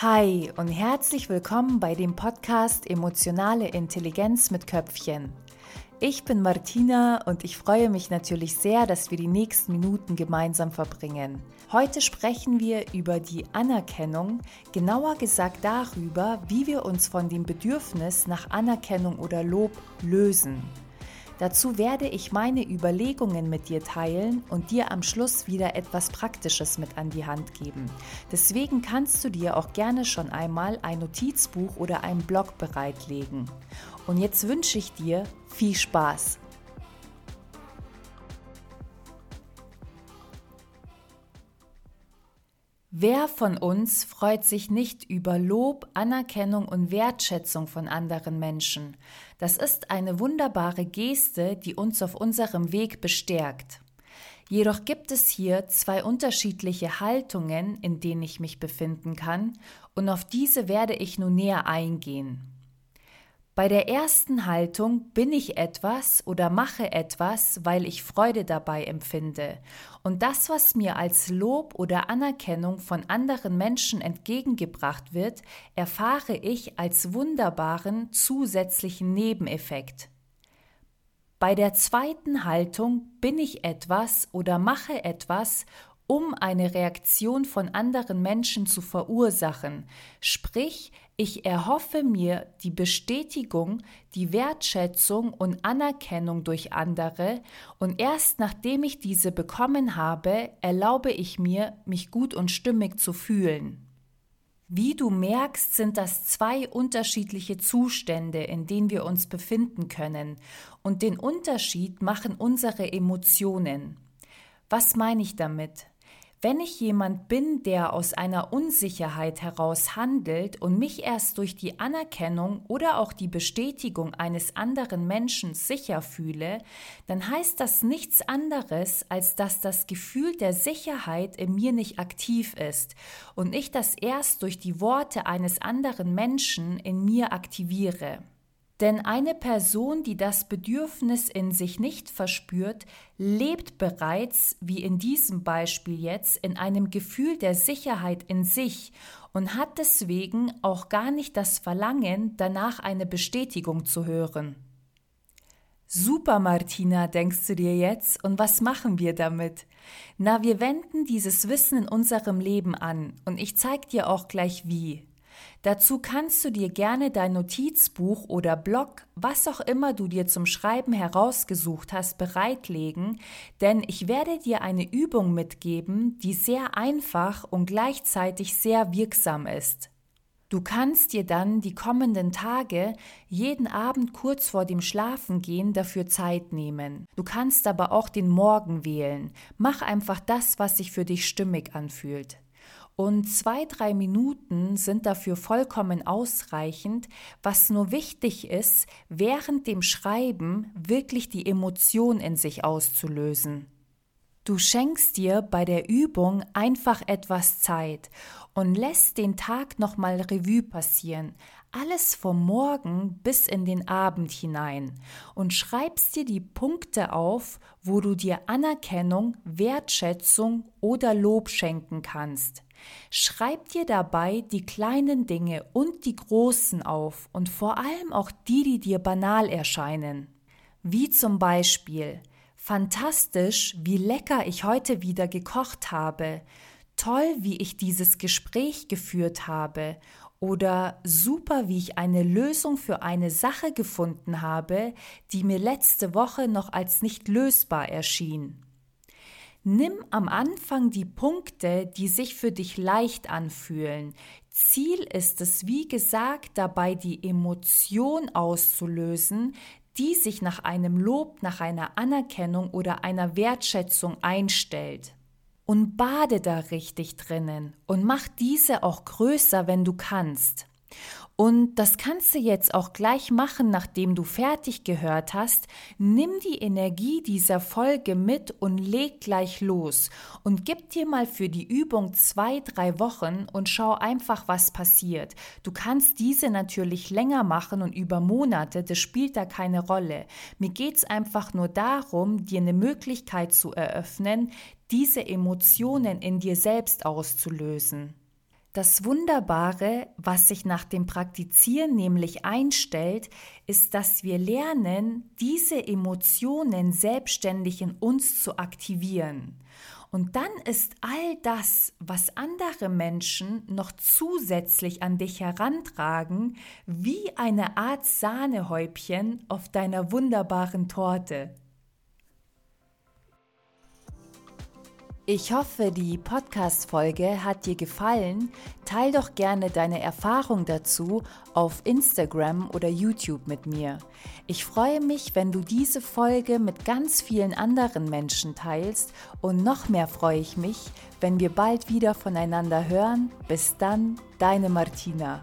Hi und herzlich willkommen bei dem Podcast Emotionale Intelligenz mit Köpfchen. Ich bin Martina und ich freue mich natürlich sehr, dass wir die nächsten Minuten gemeinsam verbringen. Heute sprechen wir über die Anerkennung, genauer gesagt darüber, wie wir uns von dem Bedürfnis nach Anerkennung oder Lob lösen. Dazu werde ich meine Überlegungen mit dir teilen und dir am Schluss wieder etwas Praktisches mit an die Hand geben. Deswegen kannst du dir auch gerne schon einmal ein Notizbuch oder einen Blog bereitlegen. Und jetzt wünsche ich dir viel Spaß. Wer von uns freut sich nicht über Lob, Anerkennung und Wertschätzung von anderen Menschen? Das ist eine wunderbare Geste, die uns auf unserem Weg bestärkt. Jedoch gibt es hier zwei unterschiedliche Haltungen, in denen ich mich befinden kann, und auf diese werde ich nun näher eingehen. Bei der ersten Haltung bin ich etwas oder mache etwas, weil ich Freude dabei empfinde. Und das, was mir als Lob oder Anerkennung von anderen Menschen entgegengebracht wird, erfahre ich als wunderbaren zusätzlichen Nebeneffekt. Bei der zweiten Haltung bin ich etwas oder mache etwas, um eine Reaktion von anderen Menschen zu verursachen, sprich ich erhoffe mir die Bestätigung, die Wertschätzung und Anerkennung durch andere und erst nachdem ich diese bekommen habe, erlaube ich mir, mich gut und stimmig zu fühlen. Wie du merkst, sind das zwei unterschiedliche Zustände, in denen wir uns befinden können, und den Unterschied machen unsere Emotionen. Was meine ich damit? Wenn ich jemand bin, der aus einer Unsicherheit heraus handelt und mich erst durch die Anerkennung oder auch die Bestätigung eines anderen Menschen sicher fühle, dann heißt das nichts anderes, als dass das Gefühl der Sicherheit in mir nicht aktiv ist und ich das erst durch die Worte eines anderen Menschen in mir aktiviere. Denn eine Person, die das Bedürfnis in sich nicht verspürt, lebt bereits, wie in diesem Beispiel jetzt, in einem Gefühl der Sicherheit in sich und hat deswegen auch gar nicht das Verlangen, danach eine Bestätigung zu hören. Super, Martina, denkst du dir jetzt, und was machen wir damit? Na, wir wenden dieses Wissen in unserem Leben an, und ich zeig dir auch gleich wie. Dazu kannst du dir gerne dein Notizbuch oder Blog, was auch immer du dir zum Schreiben herausgesucht hast, bereitlegen, denn ich werde dir eine Übung mitgeben, die sehr einfach und gleichzeitig sehr wirksam ist. Du kannst dir dann die kommenden Tage jeden Abend kurz vor dem Schlafengehen dafür Zeit nehmen. Du kannst aber auch den Morgen wählen. Mach einfach das, was sich für dich stimmig anfühlt. Und zwei, drei Minuten sind dafür vollkommen ausreichend, was nur wichtig ist, während dem Schreiben wirklich die Emotion in sich auszulösen. Du schenkst dir bei der Übung einfach etwas Zeit und lässt den Tag nochmal Revue passieren, alles vom Morgen bis in den Abend hinein und schreibst dir die Punkte auf, wo du dir Anerkennung, Wertschätzung oder Lob schenken kannst. Schreib dir dabei die kleinen Dinge und die großen auf und vor allem auch die, die dir banal erscheinen. Wie zum Beispiel Fantastisch, wie lecker ich heute wieder gekocht habe. Toll, wie ich dieses Gespräch geführt habe. Oder super, wie ich eine Lösung für eine Sache gefunden habe, die mir letzte Woche noch als nicht lösbar erschien. Nimm am Anfang die Punkte, die sich für dich leicht anfühlen. Ziel ist es, wie gesagt, dabei die Emotion auszulösen, die sich nach einem Lob, nach einer Anerkennung oder einer Wertschätzung einstellt. Und bade da richtig drinnen und mach diese auch größer, wenn du kannst. Und das kannst du jetzt auch gleich machen, nachdem du fertig gehört hast. Nimm die Energie dieser Folge mit und leg gleich los und gib dir mal für die Übung zwei, drei Wochen und schau einfach, was passiert. Du kannst diese natürlich länger machen und über Monate, das spielt da keine Rolle. Mir geht's einfach nur darum, dir eine Möglichkeit zu eröffnen, diese Emotionen in dir selbst auszulösen. Das Wunderbare, was sich nach dem Praktizieren nämlich einstellt, ist, dass wir lernen, diese Emotionen selbstständig in uns zu aktivieren. Und dann ist all das, was andere Menschen noch zusätzlich an dich herantragen, wie eine Art Sahnehäubchen auf deiner wunderbaren Torte. Ich hoffe, die Podcast-Folge hat dir gefallen. Teil doch gerne deine Erfahrung dazu auf Instagram oder YouTube mit mir. Ich freue mich, wenn du diese Folge mit ganz vielen anderen Menschen teilst und noch mehr freue ich mich, wenn wir bald wieder voneinander hören. Bis dann, deine Martina.